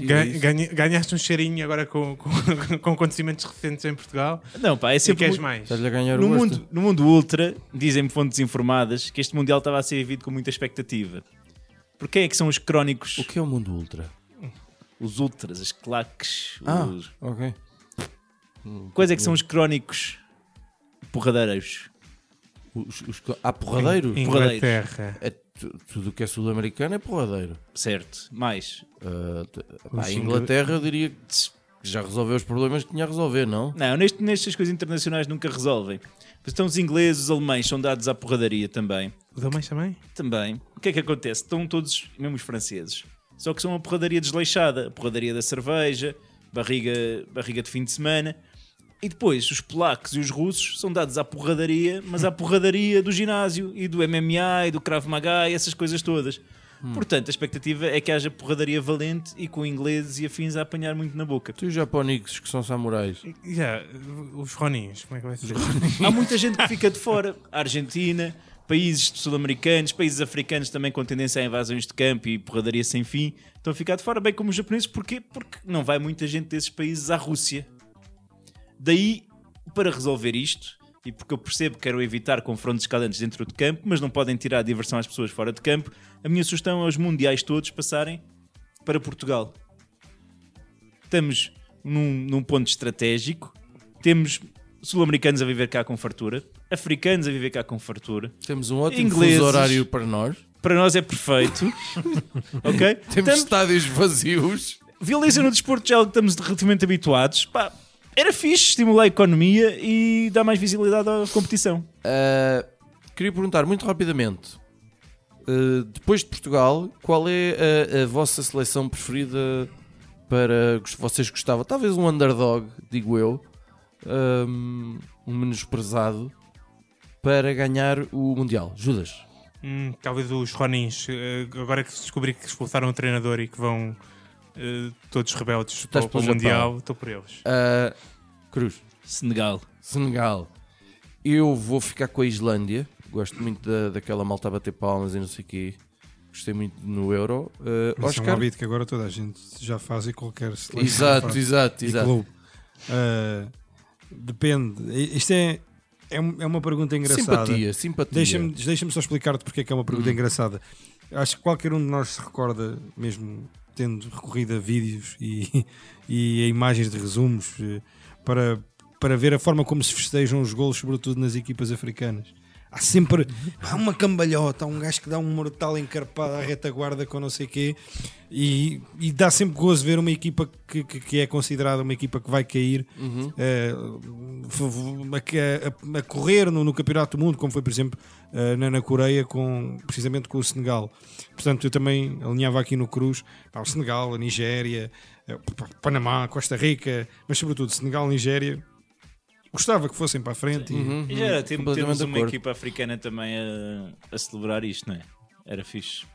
ganhaste um cheirinho agora com, com, com acontecimentos recentes em Portugal. Não, pá, é E sempre queres mais? Estás-lhe a ganhar No mundo, no mundo ultra, dizem-me fontes informadas que este Mundial estava a ser vivido com muita expectativa. Por quem é que são os crónicos, O que é o mundo ultra? os ultras, as claques? Ah, os- ok. Quais é que são os crónicos porradeiros? Os, os, há porradeiro? Inglaterra. É tu- tudo o que é sul-americano é porradeiro. Certo, mais. Pá, a ingl- Inglaterra eu diria que já resolveu os problemas que tinha a resolver, não? Não, neste, nestas coisas internacionais nunca resolvem. Mas Estão os ingleses, os alemães, são dados à porradaria também. Os alemães também? Também. O que é que acontece? Estão todos, mesmo os franceses. Só que são uma porradaria desleixada. A porradaria da cerveja, barriga, barriga de fim de semana. E depois, os polacos e os russos são dados à porradaria, mas à porradaria do ginásio e do MMA e do Krav Maga e essas coisas todas. Portanto, a expectativa é que haja porradaria valente e com ingleses e afins a apanhar muito na boca. Tu e os japónicos que são samurais. Já, os Roninhos, como é que vai ser? Há muita gente que fica de fora. A Argentina, países sul-americanos, países africanos também com tendência a invasões de campo e porradaria sem fim, estão a ficar de fora, bem como os japoneses. Porquê? Porque não vai muita gente desses países à Rússia. Daí, para resolver isto, e porque eu percebo que quero evitar confrontos escalantes dentro de campo, mas não podem tirar a diversão às pessoas fora de campo, a minha sugestão é os mundiais todos passarem para Portugal. Estamos num, num ponto estratégico, temos sul-americanos a viver cá com fartura, africanos a viver cá com fartura. Temos um ótimo Ingleses. horário para nós. Para nós é perfeito. ok? Temos Tam- estádios vazios. Violência no desporto já é algo que estamos relativamente habituados. Pá, era fixe estimular a economia e dar mais visibilidade à competição. Ah, queria perguntar muito rapidamente. ah, depois de Portugal, qual é a, a vossa seleção preferida para vocês gostavam? Talvez um underdog, digo eu, um, um menosprezado para ganhar o Mundial. Judas. Hum, talvez os Ronins, eh, agora que descobri que expulsaram o treinador e que vão eh, todos rebeldes para, para o pelo Mundial, estou por eles. Ah, Cruz. Senegal. Senegal. Eu vou ficar com a Islândia. Gosto muito da, daquela malta a bater palmas e não sei o quê. Gostei muito no Euro. Uh, Mas é um Oscar? hábito que agora toda a gente já faz e qualquer seleção Exato, faz. exato, E exato. clube. Ah, depende. Isto é, é, é uma pergunta engraçada. Simpatia, simpatia. Deixa-me deixa só explicar-te porque é que é uma pergunta Hum. engraçada. Acho que qualquer um de nós se recorda, mesmo tendo recorrido a vídeos e, e a imagens de resumos, eh, para, para ver a forma como se festejam os golos, sobretudo nas equipas africanas. Há sempre há uma cambalhota, há um gajo que dá um mortal encarpado à retaguarda com não sei quê e, e dá sempre gozo ver uma equipa que, que, que é considerada uma equipa que vai cair eh, a, a- a correr no, no Campeonato do Mundo, como foi, por exemplo, eh, na, na Coreia, com, precisamente com o Senegal. Portanto, eu também alinhava aqui no Cruz pá, o Senegal, a Nigéria, pá, Panamá, Costa Rica, mas sobretudo Senegal, Nigéria. Gostava que fossem para a frente. e- Uhum, E já era tempo termos uma acordo. equipa africana também a, a celebrar isto, não é? Era fixe.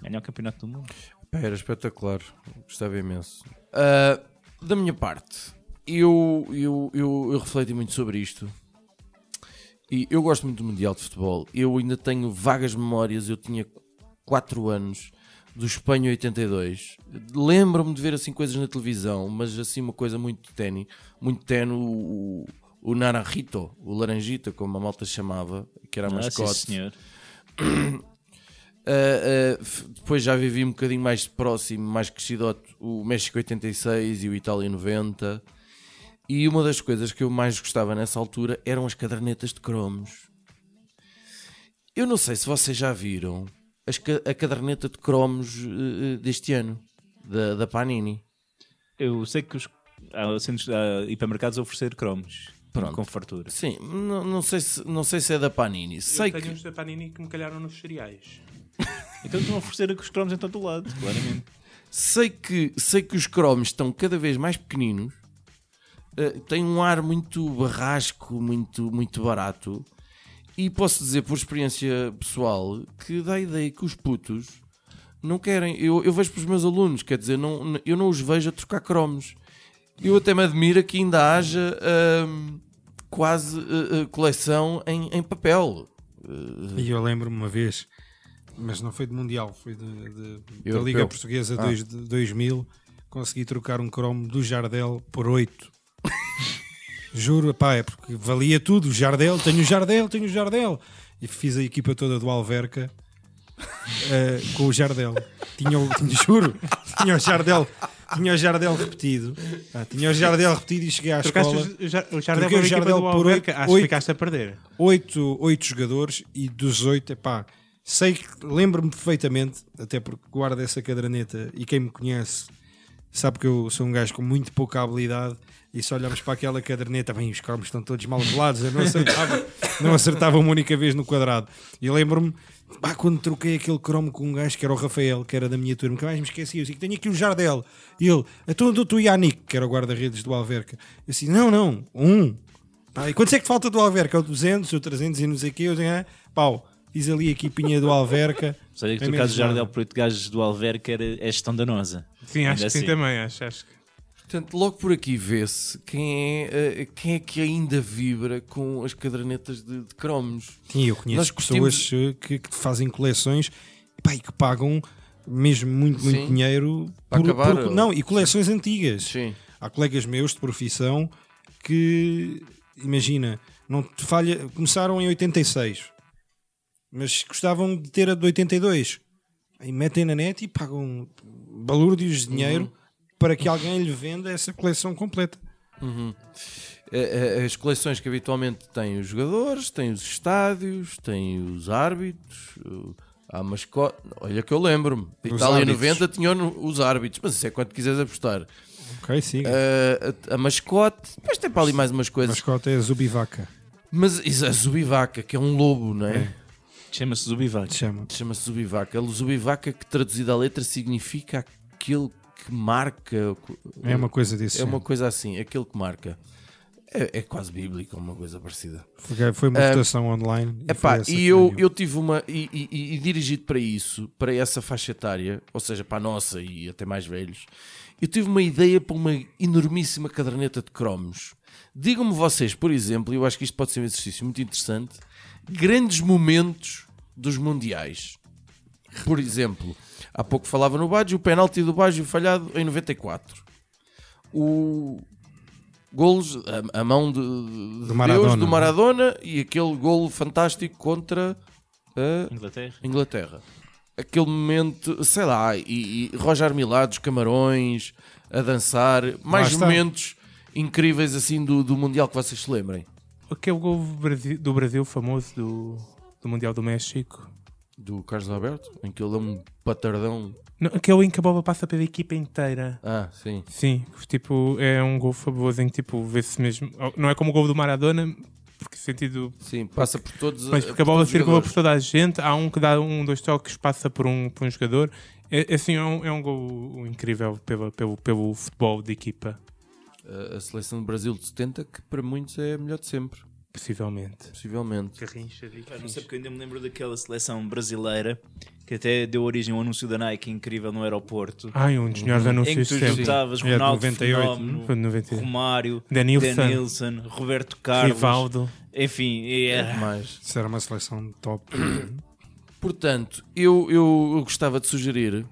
Ganhar o campeonato do mundo. Pá, era espetacular, gostava imenso. Ah, da minha parte, eu, eu, eu, eu refleti muito sobre isto e eu gosto muito do Mundial de Futebol. Eu ainda tenho vagas memórias, eu tinha 4 anos do Espanha 82. Lembro-me de ver assim coisas na televisão, mas assim uma coisa muito tenue, muito tenue, o, o Naranjito, o Laranjita, como a malta chamava, que era a Ah, mascote. senhor. Uh, uh, depois já vivi um bocadinho mais próximo, mais crescidote, o México 86 e o Itália 90. E uma das coisas que eu mais gostava nessa altura eram as cadernetas de cromos. Eu não sei se vocês já viram as a caderneta de cromos uh, uh, deste ano, da, da Panini. Eu sei que os há, centros, há hipermercados a oferecer cromos. Pronto. Com fartura. Sim, não, não, sei se, não sei se é da Panini. Sei eu tenho que. uns da Panini que me calharam nos cereais. Então estão a oferecer os cromos em todo o lado, claramente. Sei que, sei que os cromos estão cada vez mais pequeninos, eh, têm um ar muito barrasco, muito, muito barato, e posso dizer por experiência pessoal que dá a ideia que os putos não querem. Eu, eu vejo para os meus alunos, quer dizer, não, eu não os vejo a trocar cromos. Eu até me admiro que ainda haja quase eh, eh, coleção em, em papel. E eu lembro-me uma vez, mas não foi de Mundial, foi de, de- da. Liga Portuguesa Ah. dois- de 2000. Consegui trocar um cromo do Jardel por 8. Juro, pá, é porque valia tudo. O Jardel, tenho o Jardel, tenho o Jardel. E fiz a equipa toda do Alverca eh, com o Jardel. Tinha, o- juro, tinha o Jardel, tinha o Jardel repetido. Ah, tinha o Jardel repetido e cheguei à Trocaste escola. o Jar- o Jardel Troquei o Jardel por oito- Acho que oito- ficaste a perder. oito, oito jogadores e dos oito, epá, sei que lembro-me perfeitamente, até porque guardo essa caderneta e quem me conhece sabe que eu sou um gajo com muito pouca habilidade e se olhamos para aquela caderneta, bem, os cromos estão todos mal colados, eu não acertava, não acertava uma única vez no quadrado. E lembro-me, pá, quando troquei aquele cromo com um gajo que era o Rafael, que era da minha turma, que mais me esqueci, eu disse, tenho aqui o Jardel, e ele, então do tu Yannick, que era o guarda-redes do Alverca, eu disse, não, não, um, ah, e quantos é que falta do Alverca? É o 200, o 300 e não sei o quê. Eu disse, ah, pau, fiz ali a equipinha do Alverca. Sabia que tu caso Jardel por oito gajos do Alverca era, é gestão danosa. Sim, acho Ainda que sim assim. também. Acho, acho que- Portanto, logo por aqui vê-se quem é, eh, quem é que ainda vibra com as cadernetas de, de cromos. Sim, eu conheço Nós pessoas curtimos- eh, que, que fazem coleções pá, e que pagam mesmo muito, muito Sim. dinheiro Para por, acabar, por- não, e coleções antigas. Sim. Há colegas meus de profissão que, imagina, não te falha, começaram em 86, mas gostavam de ter a de 82. Aí metem na net e pagam balúrdios de dinheiro para que alguém lhe venda essa coleção completa. Eh, eh, As coleções que habitualmente têm os jogadores, têm os estádios, têm os árbitros, o- há mascote. Olha que eu lembro-me. Itália árbitros. 90 tinha no- os árbitros, mas isso é quando quiseres apostar. Ok, siga. Eh, a, a mascote, depois tem para ali mais umas A coisas. mascota é a Zubivaca, Mas isso, a Zubivaca, que é um lobo, não é? Chama-se Zubivac. se chama. Chama-se Zubivaca. A Zubivaca, que traduzida à letra significa aquele que marca. É uma coisa desse. É uma género. coisa assim, aquele que marca. É, é quase bíblico, uma coisa parecida. Foi- Foi uma Ah, votação online. e Epá, e que eu, eu tive uma. E, e- e- e dirigido para isso, para essa faixa etária, ou seja, para a nossa e até mais velhos, eu tive uma ideia para uma enormíssima caderneta de cromos Digam-me vocês, por exemplo, e eu acho que isto pode ser um exercício muito interessante, grandes momentos dos mundiais. Por exemplo, há pouco falava no Baggio, o penalti do Baggio falhado em 94. O golos, a, a mão de, de Deus, Maradona. do Maradona e aquele golo fantástico contra a Inglaterra. Inglaterra. Aquele momento, sei lá, e, e Roger Milá dos Camarões a dançar, mais está. momentos incríveis assim do, do Mundial que vocês se lembrem. Aquele gol do Brasil, do Brasil famoso do, do Mundial do México. Do Carlos Alberto, em que ele é um patardão. Não, aquele em que a bola passa pela equipa inteira. Ah, sim. Sim, tipo, é um gol fabuloso em que tipo, vê-se mesmo. Não é como o gol do Maradona, porque sentido. Sim, passa por todos Mas porque a bola circula por toda a gente, há um que dá um, dois toques, passa por um, por um jogador. É, é assim, é um, é um gol incrível pelo, pelo, pelo futebol de equipa, A seleção do Brasil de 70, que para muitos é a melhor de sempre, possivelmente. possivelmente. Garrincha, Pá, não sei porque eu ainda me lembro daquela seleção brasileira que até deu origem ao anúncio da Nike incrível no aeroporto. Ai, um dos melhores em que anúncios tu sempre. juntavas É de Ronaldo 98, Fenómeno, Foi de 90. Romário, Denilson. Denilson, Roberto Carlos, Rivaldo. enfim, é, Mais. Isso era uma seleção top. Portanto, eu, eu, eu gostava de sugerir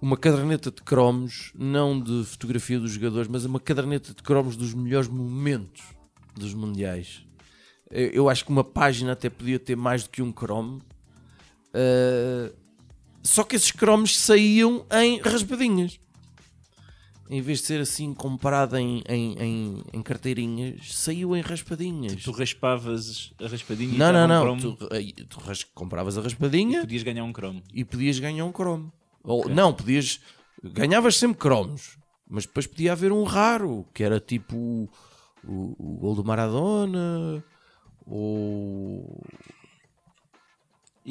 uma caderneta de cromos, não de fotografia dos jogadores, mas uma caderneta de cromos dos melhores momentos dos mundiais. Eu acho que uma página até podia ter mais do que um cromo. Uh, só que esses cromos saíam em raspadinhas. Em vez de ser assim comparado em, em, em, em carteirinhas, saiu em raspadinhas. tu raspavas a raspadinha e não, não, um não. Tu, tu ras- compravas a raspadinha podias ganhar um cromo. e podias ganhar um cromo. Ou, Não, podias. Ganhavas sempre cromos, mas depois podia haver um raro, que era tipo o, o, o gol do Maradona, ou.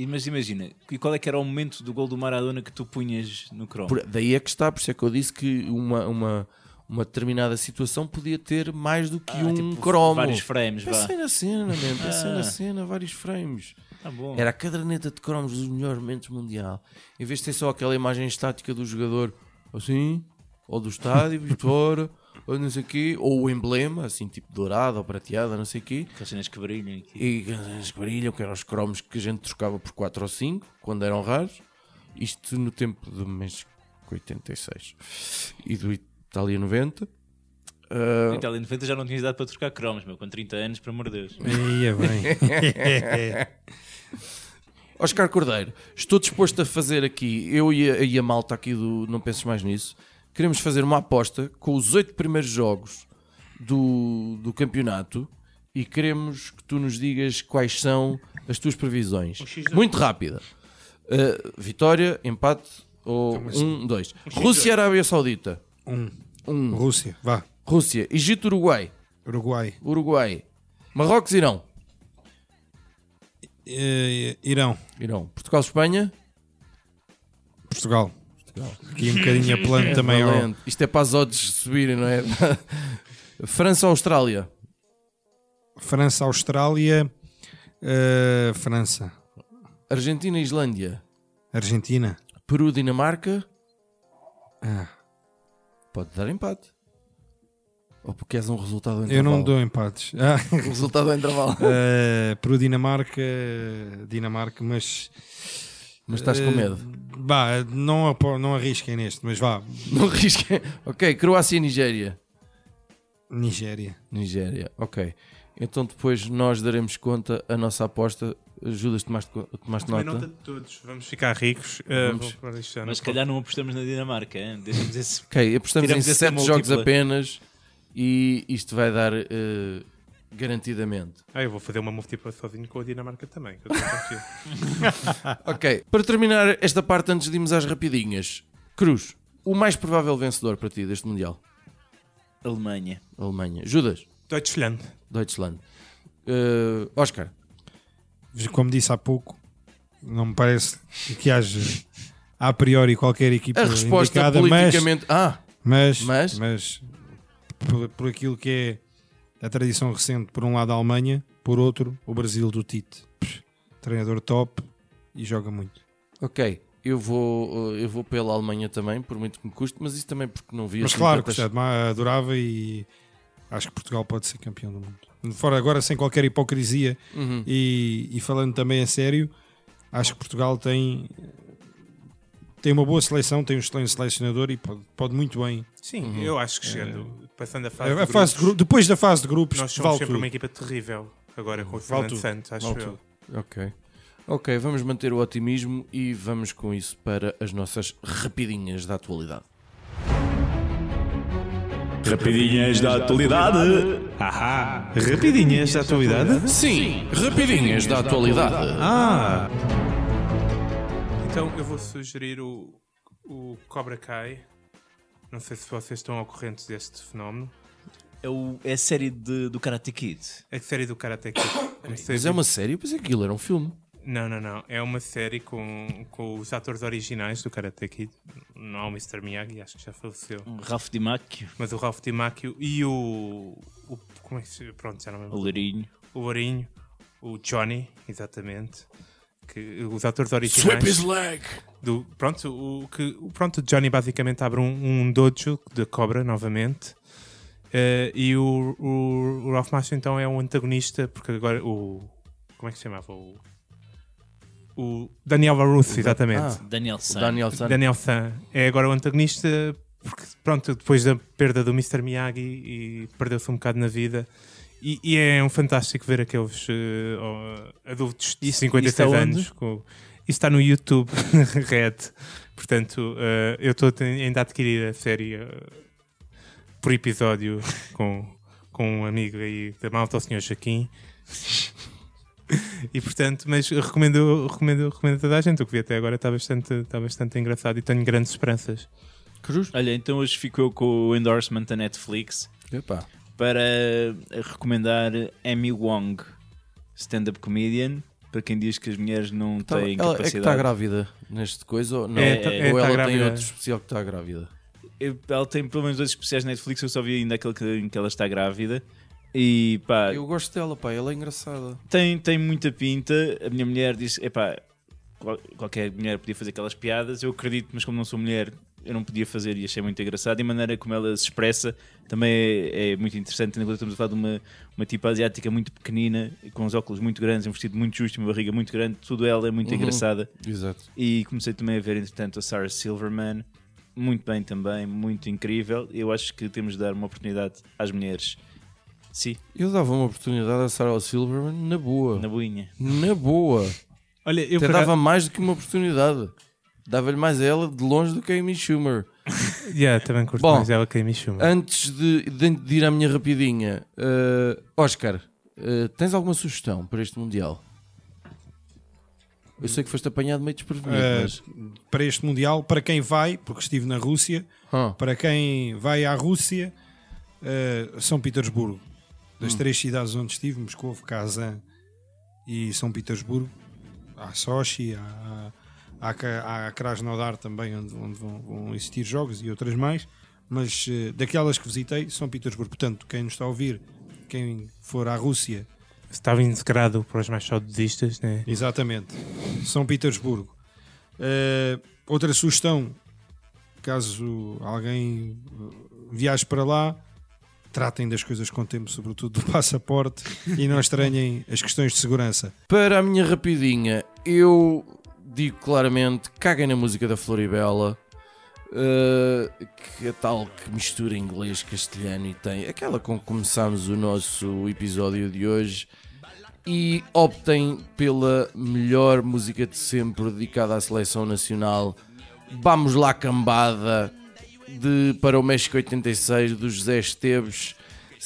Mas imagina, e qual é que era o momento do gol do Maradona que tu punhas no? Por- daí é que está, por isso é que eu disse que uma, uma, uma determinada situação podia ter mais do que Ah, um tipo, cromo. Vários frames, vá. Pensei na cena, man, pensei Ah. na cena, vários frames. Bom. Era a caderneta de cromos dos melhores momentos mundial. Em vez de ter só aquela imagem estática do jogador assim, ou do estádio, fora, ou não sei o quê, ou o emblema, assim, tipo dourado ou prateada, não sei o quê. Cenas que brilham aqui. E as que brilham, que eram os cromos que a gente trocava por 4 ou 5, quando eram raros. Isto no tempo do México 86 e do Itália 90. Ah, Na Itália 90 já não tinhas idade para trocar cromos, meu, com 30 anos, pelo amor de Deus. Ia bem. Oscar Cordeiro, estou disposto a fazer aqui, eu e a, e a malta aqui do Não Penses Mais Nisso, queremos fazer uma aposta com os oito primeiros jogos do, do campeonato e queremos que tu nos digas quais são as tuas previsões. Muito rápida. Uh, vitória, empate ou um, dois. Rússia, Arábia Saudita. Um. Um. Rússia, vá. Rússia, Egito, Uruguai. Uruguai. Uruguai. Marrocos, Irão. Eh, Irão. Irão. Portugal, Espanha. Portugal. Aqui um bocadinho a plano também. ó. Valente. Isto é para as odds subirem, não é? França, Austrália. França, Austrália. eh, França. Argentina, Islândia. Argentina. Peru, Dinamarca. Ah, Pode dar empate. Ou porque és um resultado ao eu não dou empates. Ah, resultado ao intervalo. eh, Peru, Dinamarca. Dinamarca, mas. Mas estás com eh, medo. Vá, não, apo- não arrisquem neste, mas vá. Não risquem. Ok, Croácia e Nigéria. Nigéria. Nigéria, ok. Então depois nós daremos conta a nossa aposta. Judas, tomaste, tomaste nota? nota de todos. Vamos ficar ricos. Uh, Vamos. isto já Mas se calhar não apostamos na Dinamarca, hein? deixamos esse. Ok, apostamos em Tiramos essa 7 jogos apenas e isto vai dar eh, garantidamente. Ah, eu vou fazer uma múltipla sozinho com a Dinamarca também. Ok, para terminar esta parte antes de irmos às rapidinhas, Cruz, o mais provável vencedor para ti deste Mundial? Alemanha. Alemanha. Judas, Deutschland. Deutschland. Eh, Oscar, Como disse há pouco, não me parece que haja a priori qualquer equipa a resposta indicada, mas, politicamente. Ah, mas, Mas? mas, por, por aquilo que é a tradição recente, por um lado a Alemanha, por outro o Brasil do Tite. Pff, Treinador top e joga muito. ok. Eu vou, eh, eu vou pela Alemanha também, por muito que me custe, mas isso também porque não vi Mas assim claro, tantas- gostava, adorava e acho que Portugal pode ser campeão do mundo. Fora agora, sem qualquer hipocrisia Uhum. e, e falando também a sério, acho que Portugal tem, tem uma boa seleção, tem um excelente selecionador e pode, pode muito bem. Sim, eu acho que chegando, passando a fase, A, a de fase de grupos, gru- depois da fase de grupos, nós somos vale sempre tudo. uma equipa terrível. Agora com o Vale Fernando tudo. Santos, acho Vale eu. tudo. Ok. Ok, vamos manter o otimismo e vamos com isso para as nossas rapidinhas da atualidade. Rapidinhas da atualidade. Ahá, rapidinhas da atualidade. Sim, rapidinhas da atualidade. Ah! Então eu vou sugerir o, o Cobra Kai. Não sei se vocês estão ao corrente deste fenómeno. É, o, é a série de- do Karate Kid. É a série do Karate Kid. Mas é uma série, eu pensei que aquilo era um filme. Não, não, não. É uma série com, com os atores originais do Karate Kid. Não é o Mr. Miyagi, acho que já faleceu. Um Ralph Di Macchio, Mas o Ralph Dimacchio e o, o. Como é que se Pronto, já não me o lembro. Lourinho. O Lourinho, o Johnny, exatamente. Que, os atores originais. Sweep his leg. do pronto o que pronto o Johnny basicamente abre um, um dojo de cobra novamente Eh, e o, o, o Ralph Macchio então é um antagonista porque agora o como é que se chamava o, o Daniel LaRusso exatamente Ah, Daniel San. Daniel San. Daniel San é agora o antagonista porque pronto depois da perda do Mr. Miyagi e perdeu-se um bocado na vida e, e é um fantástico ver aqueles oh, adultos de Isso- 56 isso está anos. Com, isso está no YouTube, Red. Portanto, eh, eu estou ainda a adquirir a série eh, por episódio com, com um amigo aí da malta, o Sr. Joaquim. E portanto, mas recomendo, recomendo, recomendo a toda a gente. O que vi até agora está bastante, está bastante engraçado e tenho grandes esperanças. Cruz. Olha, então hoje fico eu com o endorsement da Netflix Epá. Para recomendar Amy Wong, stand-up comedian. Para quem diz que as mulheres não Tá- têm ela é que capacidade. está grávida neste coisa ou não? É, tá- é, ou tá ela grávida. tem outro especial que está grávida? Ela tem pelo menos dois especiais na Netflix, eu só vi ainda aquele que, em que ela está grávida. E pá, Eu gosto dela, pá, ela é engraçada. tem, tem muita pinta. A minha mulher disse: epá, qual- qualquer mulher podia fazer aquelas piadas. Eu acredito, mas como não sou mulher, eu não podia fazer e achei muito engraçado. E a maneira como ela se expressa também é, é muito interessante. Tendo em conta que estamos a falar de uma, uma tipo asiática muito pequenina, com os óculos muito grandes, um vestido muito justo, uma barriga muito grande. Tudo ela é muito Uhum. engraçada. Exato. E comecei também a ver, entretanto, a Sarah Silverman. Muito bem também, muito incrível. Eu acho que temos de dar uma oportunidade às mulheres. Sim, Eu dava uma oportunidade a Sarah Silverman na boa. na boinha. Na boa. Olha, eu Até dava mais do que uma oportunidade. Dava-lhe mais a ela de longe do que a Amy Schumer. Yeah, também curto Bom, mais ela que a Amy Schumer. Antes de, de, de ir à minha rapidinha, eh, Oscar, eh, tens alguma sugestão para este Mundial? Eu sei que foste apanhado meio desprevenido, Eh, mas. para este Mundial, para quem vai, porque estive na Rússia, Ah, para quem vai à Rússia, São Petersburgo. Das Hum. três cidades onde estive, Moscou, Kazan e São Petersburgo, há Sochi, há, há, Há Krasnodar também, onde, onde vão, vão existir jogos e outras mais. Mas eh, daquelas que visitei, São Petersburgo. Portanto, quem nos está a ouvir, quem for à Rússia, Estava integrado para os mais saudosistas, né? Exatamente. São Petersburgo. Eh, outra sugestão, caso alguém eh, viaje para lá, tratem das coisas com tempo, sobretudo do passaporte, e não estranhem as questões de segurança. Para a minha rapidinha, eu digo claramente: caguem na música da Floribela. eh, que é tal que mistura inglês, castelhano e tem aquela com que começámos o nosso episódio de hoje. E optem pela melhor música de sempre dedicada à seleção nacional. Vamos lá, cambada de para o México 86 do José Esteves.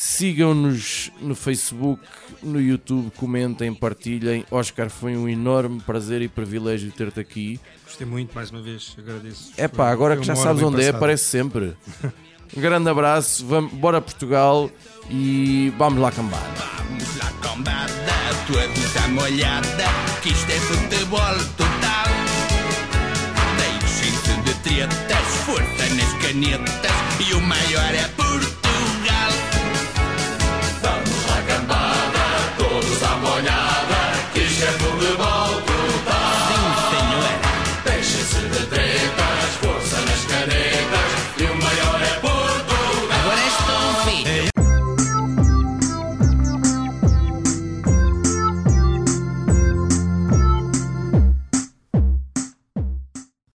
Sigam-nos no Facebook, no YouTube, comentem, partilhem. Oscar, foi um enorme prazer e privilégio ter-te aqui. Gostei muito, mais uma vez, agradeço. É pá, agora que já sabes onde é, passada. aparece sempre. Um grande abraço, vamos, bora Portugal e vamos lá cambada. Vamos lá cambada, todos à molhada, que isto é futebol total. Deixem-se de tretas, força nas canetas, e o maior é Portugal.